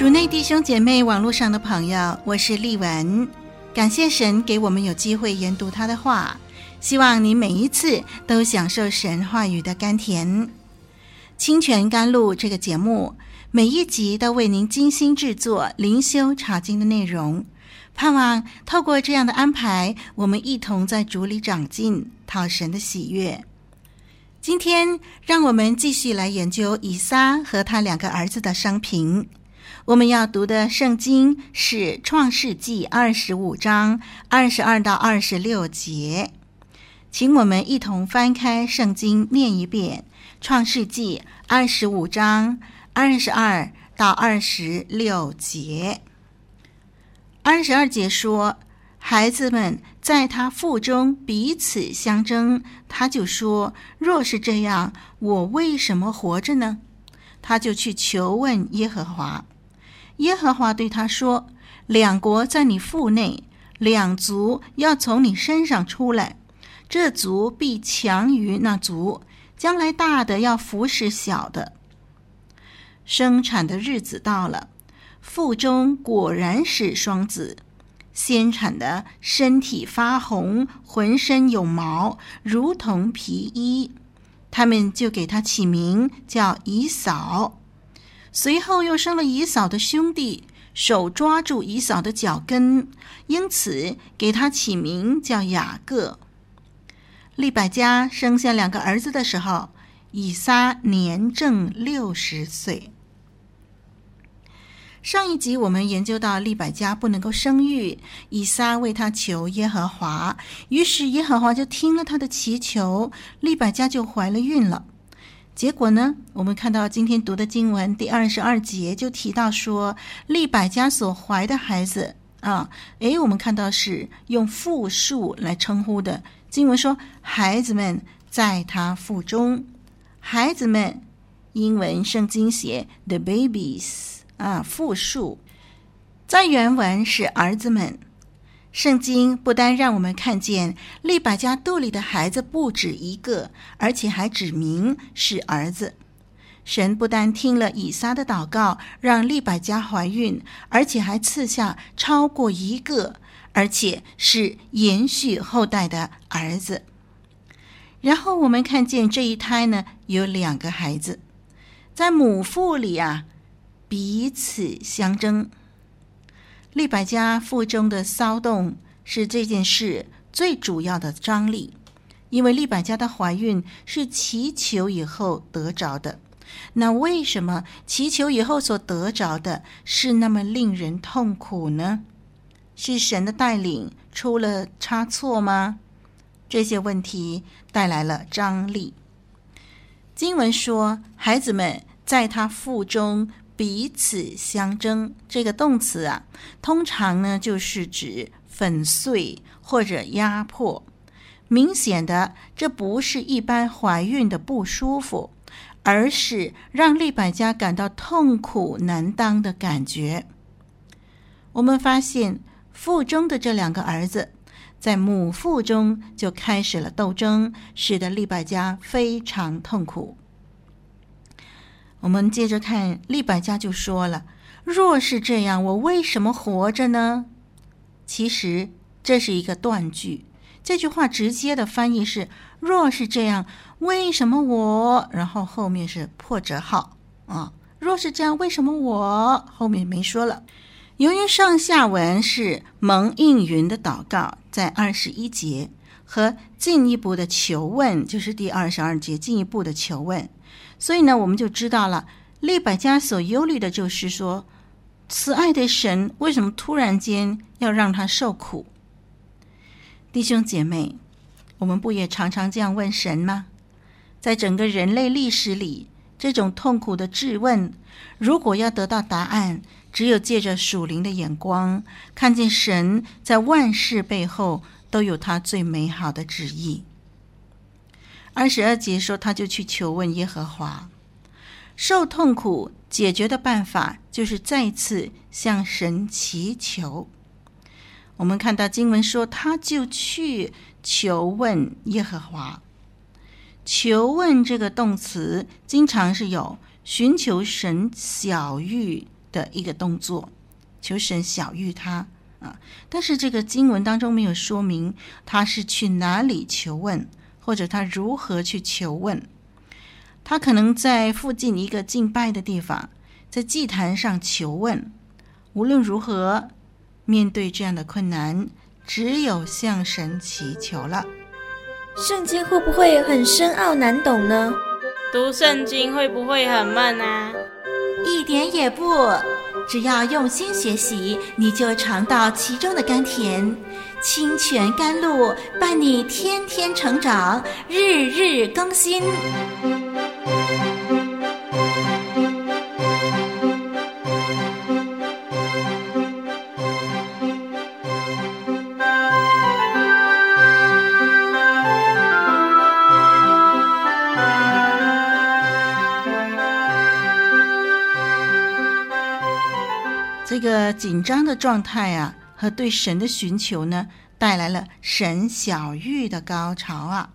主内弟兄姐妹，网络上的朋友，我是丽文。感谢神给我们有机会研读他的话，希望你每一次都享受神话语的甘甜。清泉甘露这个节目，每一集都为您精心制作灵修查经的内容，盼望透过这样的安排，我们一同在主里长进，讨神的喜悦。今天，让我们继续来研究以撒和他两个儿子的生平。我们要读的圣经是《创世纪》二十五章二十二到二十六节，请我们一同翻开圣经念一遍《创世纪》二十五章二十二到二十六节。二十二节说：“孩子们在他腹中彼此相争，他就说：若是这样，我为什么活着呢？他就去求问耶和华。”耶和华对他说：“两国在你腹内，两族要从你身上出来，这族必强于那族，将来大的要服侍小的。”生产的日子到了，腹中果然是双子，先产的身体发红，浑身有毛，如同皮衣，他们就给他起名叫以扫。随后又生了以扫的兄弟，手抓住以扫的脚跟，因此给他起名叫雅各。利百加生下两个儿子的时候，以撒年正六十岁。上一集我们研究到利百加不能够生育，以撒为他求耶和华，于是耶和华就听了他的祈求，利百加就怀了孕了。结果呢，我们看到今天读的经文第二十二节就提到说，利百家所怀的孩子啊，诶，我们看到是用复数来称呼的。经文说，孩子们在他腹中，孩子们，英文圣经写 the babies 啊，复数，在原文是儿子们。圣经不单让我们看见利百加肚里的孩子不止一个，而且还指明是儿子。神不但听了以撒的祷告，让利百加怀孕，而且还赐下超过一个，而且是延续后代的儿子。然后我们看见这一胎呢，有两个孩子，在母腹里啊，彼此相争。利百加腹中的骚动是这件事最主要的张力，因为利百加的怀孕是祈求以后得着的。那为什么祈求以后所得着的是那么令人痛苦呢？是神的带领出了差错吗？这些问题带来了张力。经文说，孩子们在他腹中彼此相争。这个动词啊，通常呢就是指粉碎或者压迫。明显的，这不是一般怀孕的不舒服，而是让利百家感到痛苦难当的感觉。我们发现腹中的这两个儿子，在母腹中就开始了斗争，使得利百家非常痛苦。我们接着看，利百加就说了：“若是这样，我为什么活着呢？”其实这是一个断句。这句话直接的翻译是：“若是这样，为什么我？”然后后面是破折号啊。若是这样，为什么我？后面没说了。由于上下文是蒙应允的祷告，在二十一节和进一步的求问，就是第二十二节进一步的求问，所以呢，我们就知道了利百加所忧虑的就是说，慈爱的神为什么突然间要让他受苦？弟兄姐妹，我们不也常常这样问神吗？在整个人类历史里，这种痛苦的质问，如果要得到答案，只有借着属灵的眼光，看见神在万事背后都有他最美好的旨意。二十二节说，他就去求问耶和华，受痛苦解决的办法就是再次向神祈求。我们看到经文说，他就去求问耶和华。求问这个动词，经常是有寻求神小玉的一个动作，求神小玉他啊。但是这个经文当中没有说明他是去哪里求问，或者他如何去求问。他可能在附近一个敬拜的地方，在祭坛上求问。无论如何。面对这样的困难，只有向神祈求了。圣经会不会很深奥难懂呢？读圣经会不会很闷啊？一点也不，只要用心学习，你就尝到其中的甘甜。清泉甘露伴你天天成长，日日更新。这个紧张的状态啊，和对神的寻求呢，带来了神小玉的高潮啊。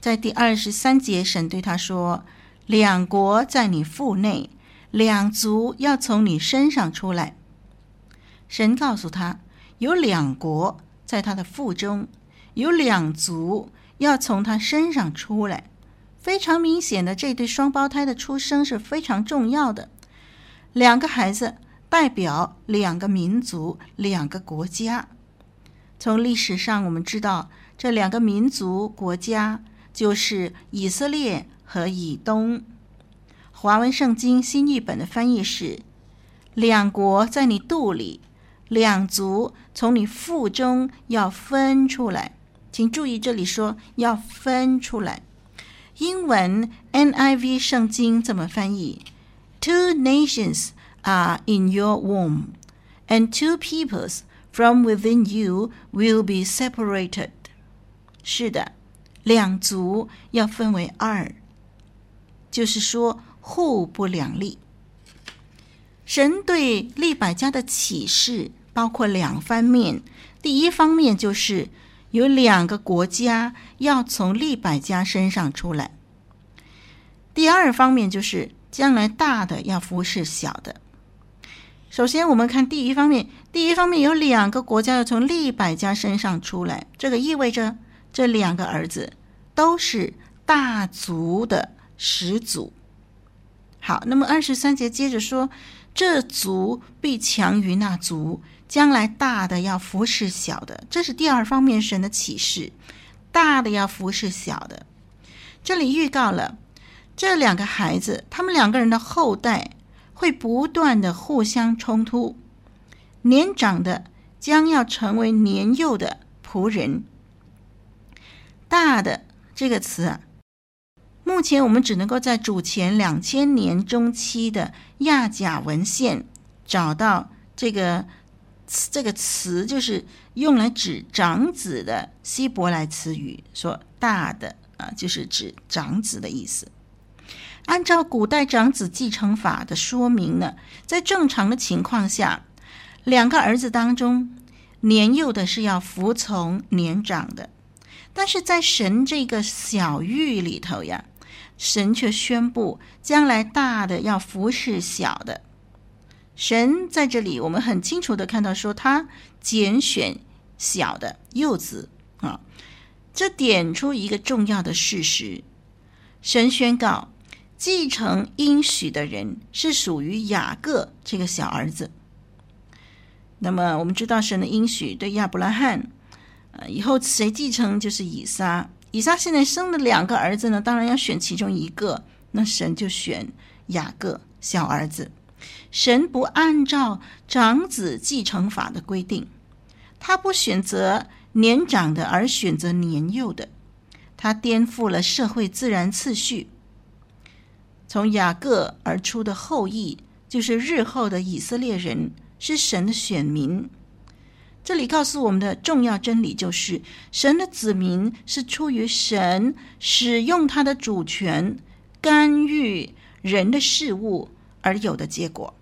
在第二十三节，神对他说：“两国在你腹内，两族要从你身上出来。”神告诉他，有两国在他的腹中，有两族要从他身上出来。非常明显的，这对双胞胎的出生是非常重要的，两个孩子。代表两个民族、两个国家。从历史上我们知道，这两个民族、国家就是以色列和以东。华文圣经新译本的翻译是：“两国在你肚里，两族从你腹中要分出来。”请注意，这里说要分出来。英文 NIV 圣经怎么翻译：“Two nations。” Are in your womb, and two peoples from within you will be separated. 是的，两族要分为二，就是说互不两立。神对利百家的启示包括两方面，第一方面就是有两个国家要从利百家身上出来；第二方面就是将来大的要服侍小的。首先，我们看第一方面。第一方面有两个国家要从利百加身上出来，这个意味着这两个儿子都是大族的始祖。好，那么二十三节接着说，这族必强于那族，将来大的要服侍小的。这是第二方面神的启示，大的要服侍小的。这里预告了这两个孩子，他们两个人的后代。会不断的互相冲突，年长的将要成为年幼的仆人。大的这个词啊，目前我们只能够在主前两千年中期的亚甲文献找到这个这个词，就是用来指长子的希伯来词语，说大的啊，就是指长子的意思。按照古代长子继承法的说明呢，在正常的情况下，两个儿子当中，年幼的是要服从年长的。但是在神这个小狱里头呀，神却宣布将来大的要服侍小的。神在这里，我们很清楚的看到说，他拣选小的幼子啊，这点出一个重要的事实：神宣告。继承应许的人是属于雅各这个小儿子。那么我们知道神的应许对亚伯拉罕，呃，以后谁继承就是以撒。以撒现在生了两个儿子呢，当然要选其中一个，那神就选雅各小儿子。神不按照长子继承法的规定，他不选择年长的而选择年幼的，他颠覆了社会自然次序。从雅各而出的后裔，就是日后的以色列人，是神的选民。这里告诉我们的重要真理就是：神的子民是出于神使用他的主权干预人的事物而有的结果。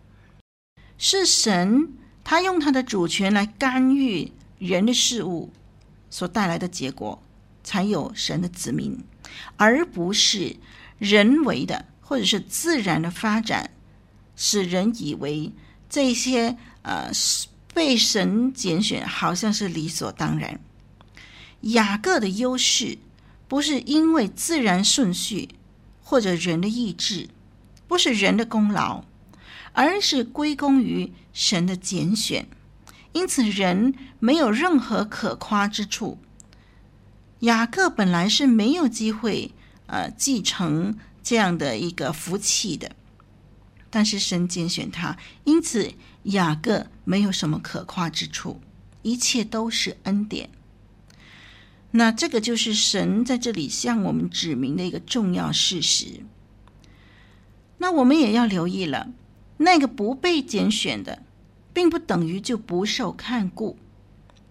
是神他用他的主权来干预人的事物所带来的结果，才有神的子民，而不是人为的。或者是自然的发展，使人以为这些呃被神拣选好像是理所当然。雅各的优势不是因为自然顺序或者人的意志，不是人的功劳，而是归功于神的拣选。因此，人没有任何可夸之处。雅各本来是没有机会呃继承。这样的一个福气的，但是神拣选他，因此雅各没有什么可夸之处，一切都是恩典。那这个就是神在这里向我们指明的一个重要事实。那我们也要留意了，那个不被拣选的，并不等于就不受看顾。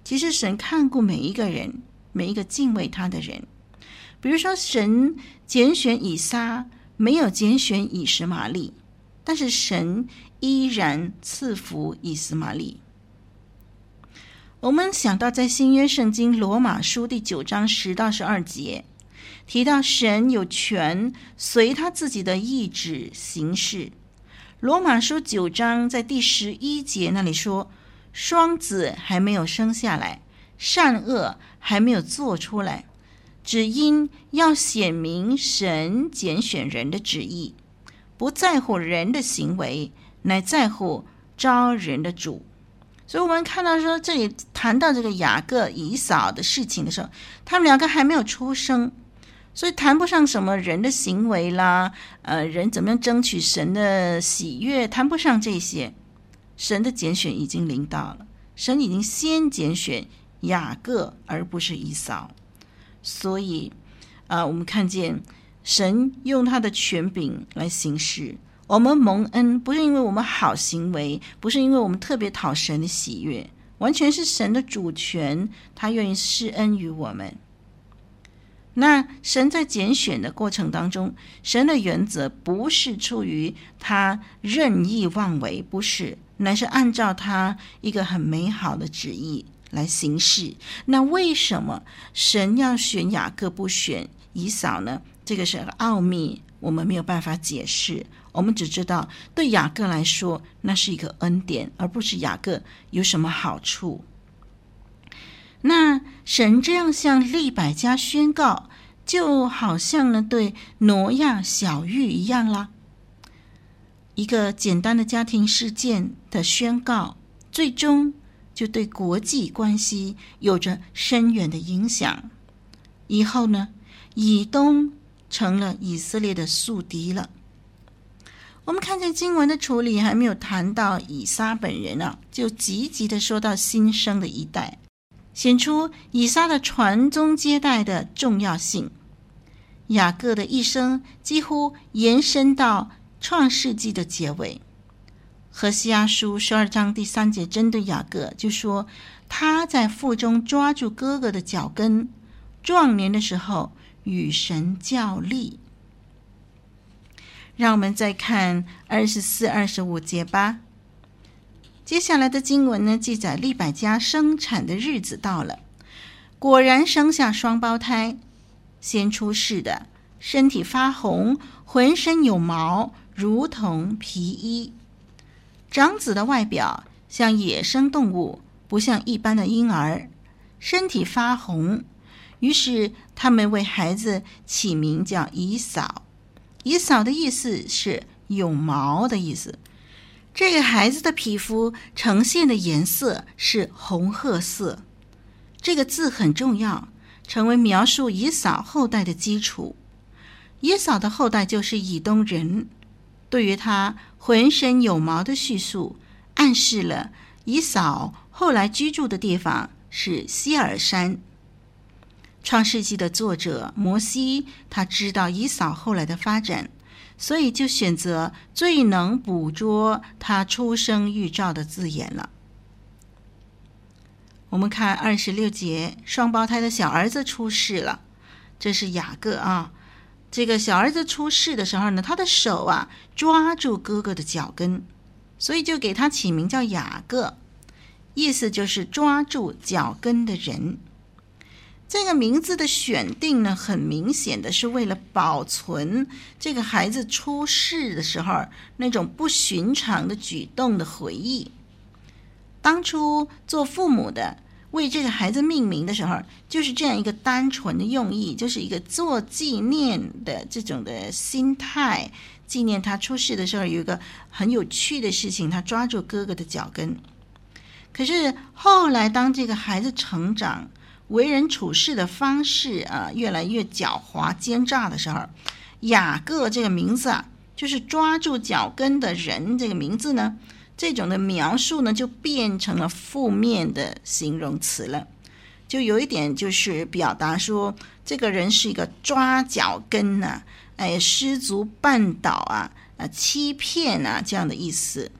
其实神看顾每一个人，每一个敬畏他的人。比如说，神拣选以撒，没有拣选以实玛利，但是神依然赐福以实玛利。我们想到在新约圣经罗马书第九章十到十二节，提到神有权随他自己的意志行事。罗马书九章在第十一节那里说，双子还没有生下来，善恶还没有做出来。只因要显明神拣选人的旨意，不在乎人的行为，乃在乎招人的主。所以，我们看到说，这里谈到这个雅各、以扫的事情的时候，他们两个还没有出生，所以谈不上什么人的行为啦，呃，人怎么样争取神的喜悦，谈不上这些。神的拣选已经临到了，神已经先拣选雅各，而不是以扫。所以，啊、呃，我们看见神用他的权柄来行事。我们蒙恩不是因为我们好行为，不是因为我们特别讨神的喜悦，完全是神的主权，他愿意施恩于我们。那神在拣选的过程当中，神的原则不是出于他任意妄为，不是，乃是按照他一个很美好的旨意。来行事，那为什么神要选雅各不选以扫呢？这个是个奥秘，我们没有办法解释。我们只知道，对雅各来说，那是一个恩典，而不是雅各有什么好处。那神这样向利百家宣告，就好像呢对挪亚小玉一样啦。一个简单的家庭事件的宣告，最终。就对国际关系有着深远的影响。以后呢，以东成了以色列的宿敌了。我们看见经文的处理还没有谈到以撒本人啊，就积极的说到新生的一代，显出以撒的传宗接代的重要性。雅各的一生几乎延伸到创世纪的结尾。何西阿书十二章第三节针对雅各就说：“他在腹中抓住哥哥的脚跟，壮年的时候与神较力。”让我们再看二十四、二十五节吧。接下来的经文呢，记载利百家生产的日子到了，果然生下双胞胎，先出世的身体发红，浑身有毛，如同皮衣。长子的外表像野生动物，不像一般的婴儿，身体发红。于是他们为孩子起名叫以扫。以扫的意思是有毛的意思。这个孩子的皮肤呈现的颜色是红褐色。这个字很重要，成为描述以扫后代的基础。以扫的后代就是以东人。对于他浑身有毛的叙述，暗示了以扫后来居住的地方是西尔山。创世纪的作者摩西，他知道以扫后来的发展，所以就选择最能捕捉他出生预兆的字眼了。我们看二十六节，双胞胎的小儿子出世了，这是雅各啊。这个小儿子出世的时候呢，他的手啊抓住哥哥的脚跟，所以就给他起名叫雅各，意思就是抓住脚跟的人。这个名字的选定呢，很明显的是为了保存这个孩子出世的时候那种不寻常的举动的回忆。当初做父母的。为这个孩子命名的时候，就是这样一个单纯的用意，就是一个做纪念的这种的心态，纪念他出世的时候有一个很有趣的事情，他抓住哥哥的脚跟。可是后来，当这个孩子成长，为人处事的方式啊越来越狡猾奸诈的时候，雅各这个名字啊，就是抓住脚跟的人这个名字呢。这种的描述呢，就变成了负面的形容词了，就有一点就是表达说，这个人是一个抓脚跟呐、啊，哎，失足绊倒啊，啊，欺骗啊这样的意思。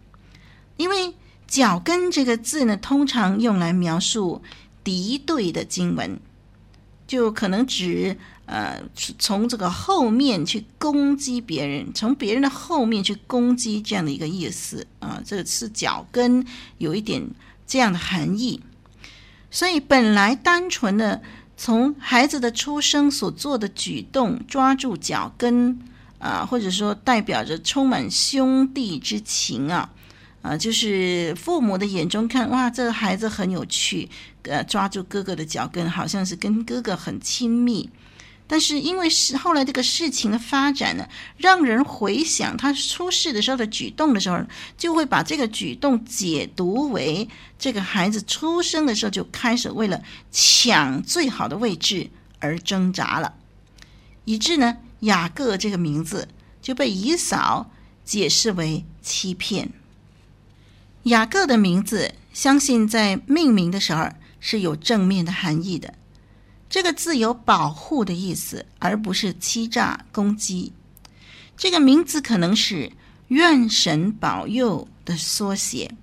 因为“脚跟”这个字呢，通常用来描述敌对的经文，就可能指。呃，从这个后面去攻击别人，从别人的后面去攻击这样的一个意思啊，这是脚跟有一点这样的含义。所以本来单纯的从孩子的出生所做的举动，抓住脚跟啊，或者说代表着充满兄弟之情啊，啊，就是父母的眼中看哇，这个孩子很有趣，呃，抓住哥哥的脚跟，好像是跟哥哥很亲密。但是因为是后来这个事情的发展呢，让人回想他出世的时候的举动的时候，就会把这个举动解读为这个孩子出生的时候就开始为了抢最好的位置而挣扎了，以致呢雅各这个名字就被以扫解释为欺骗。雅各的名字，相信在命名的时候是有正面的含义的。这个字有保护的意思，而不是欺诈攻击。这个名字可能是“愿神保佑”的缩写。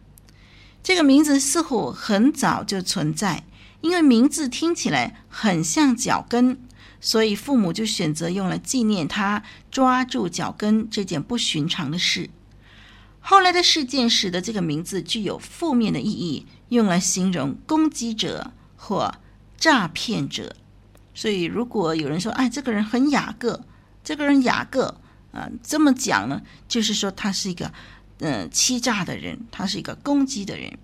这个名字似乎很早就存在，因为名字听起来很像脚跟，所以父母就选择用来纪念他抓住脚跟这件不寻常的事。后来的事件使得这个名字具有负面的意义，用来形容攻击者或诈骗者，所以如果有人说：“哎，这个人很雅各，这个人雅各啊，这么讲呢，就是说他是一个嗯、欺诈的人，他是一个攻击的人。”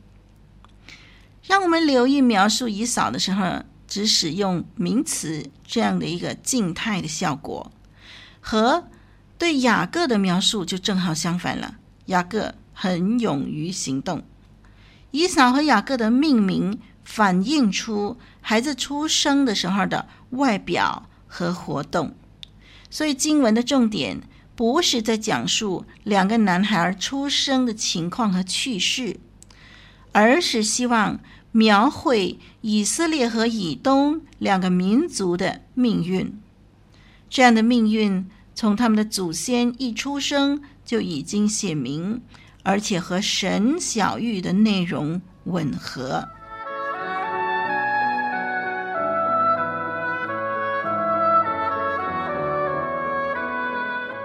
让我们留意描述以扫的时候，只使用名词这样的一个静态的效果，和对雅各的描述就正好相反了。雅各很勇于行动，以扫和雅各的命名。反映出孩子出生的时候的外表和活动，所以经文的重点不是在讲述两个男孩出生的情况和趣事，而是希望描绘以色列和以东两个民族的命运。这样的命运从他们的祖先一出生就已经写明，而且和神小玉的内容吻合。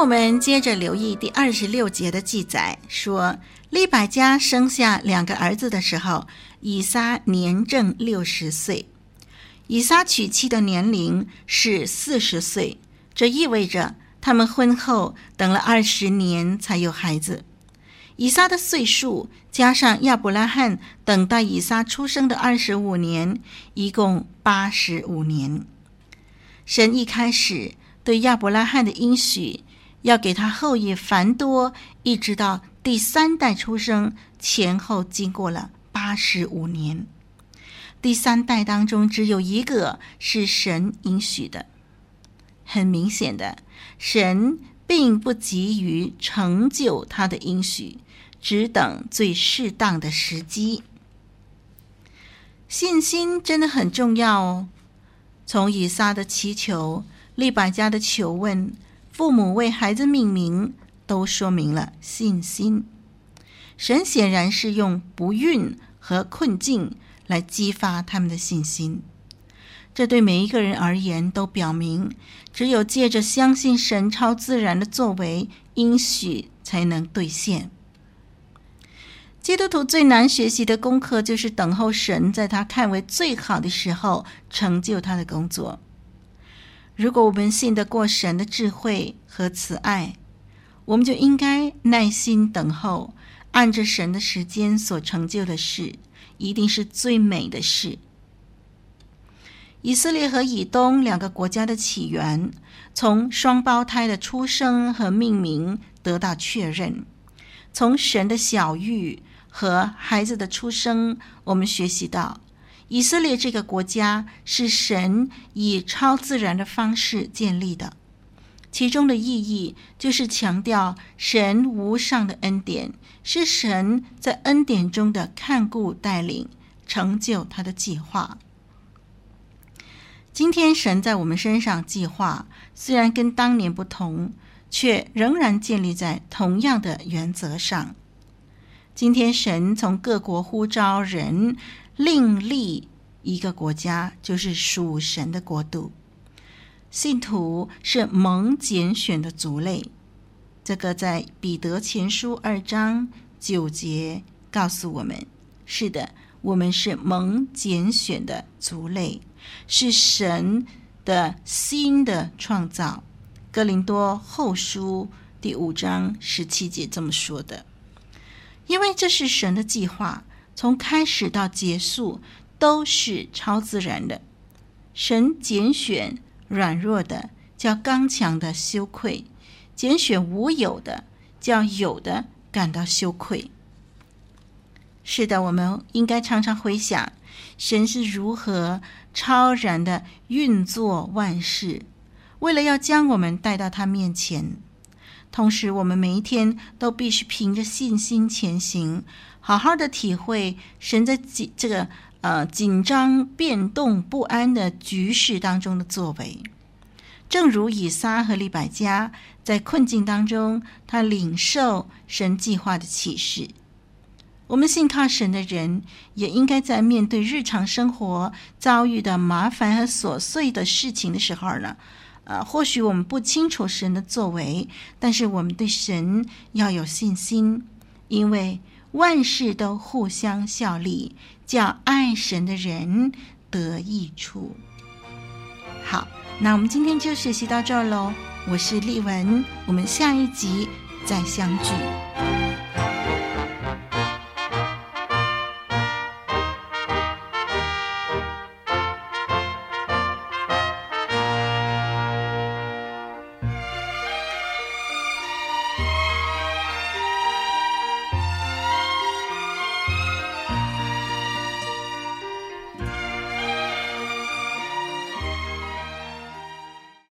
我们接着留意第二十六节的记载，说利百加生下两个儿子的时候，以撒年正六十岁。以撒娶妻的年龄是四十岁，这意味着他们婚后等了二十年才有孩子。以撒的岁数加上亚伯拉罕等待以撒出生的二十五年，一共八十五年。神一开始对亚伯拉罕的应许。要给他后裔繁多，一直到第三代出生，前后经过了八十五年。第三代当中只有一个是神应许的。很明显的，神并不急于成就他的应许，只等最适当的时机。信心真的很重要哦。从以撒的祈求，利百加的求问。父母为孩子命名，都说明了信心。神显然是用不孕和困境来激发他们的信心。这对每一个人而言，都表明只有借着相信神超自然的作为，应许才能兑现。基督徒最难学习的功课，就是等候神在他看为最好的时候成就他的工作。如果我们信得过神的智慧和慈爱，我们就应该耐心等候，按着神的时间所成就的事，一定是最美的事。以色列和以东两个国家的起源，从双胞胎的出生和命名得到确认，从神的小玉和孩子的出生，我们学习到。以色列这个国家是神以超自然的方式建立的，其中的意义就是强调神无上的恩典，是神在恩典中的看顾带领，成就他的计划。今天神在我们身上计划虽然跟当年不同，却仍然建立在同样的原则上。今天神从各国呼召人。另立一个国家，就是属神的国度。信徒是蒙拣选的族类，这个在彼得前书二章九节告诉我们：是的，我们是蒙拣选的族类，是神的新的创造。哥林多后书第五章十七节这么说的，因为这是神的计划。从开始到结束都是超自然的。神拣选软弱的，叫刚强的羞愧；拣选无有的，叫有的感到羞愧。是的，我们应该常常回想神是如何超然的运作万事，为了要将我们带到他面前。同时，我们每一天都必须凭着信心前行。好好的体会神在紧这个呃紧张变动不安的局势当中的作为，正如以撒和利百加在困境当中，他领受神计划的启示。我们信靠神的人，也应该在面对日常生活遭遇的麻烦和琐碎的事情的时候呢，呃，或许我们不清楚神的作为，但是我们对神要有信心，因为。万事都互相效力，叫爱神的人得益处。好，那我们今天就学习到这儿喽。我是丽文，我们下一集再相聚。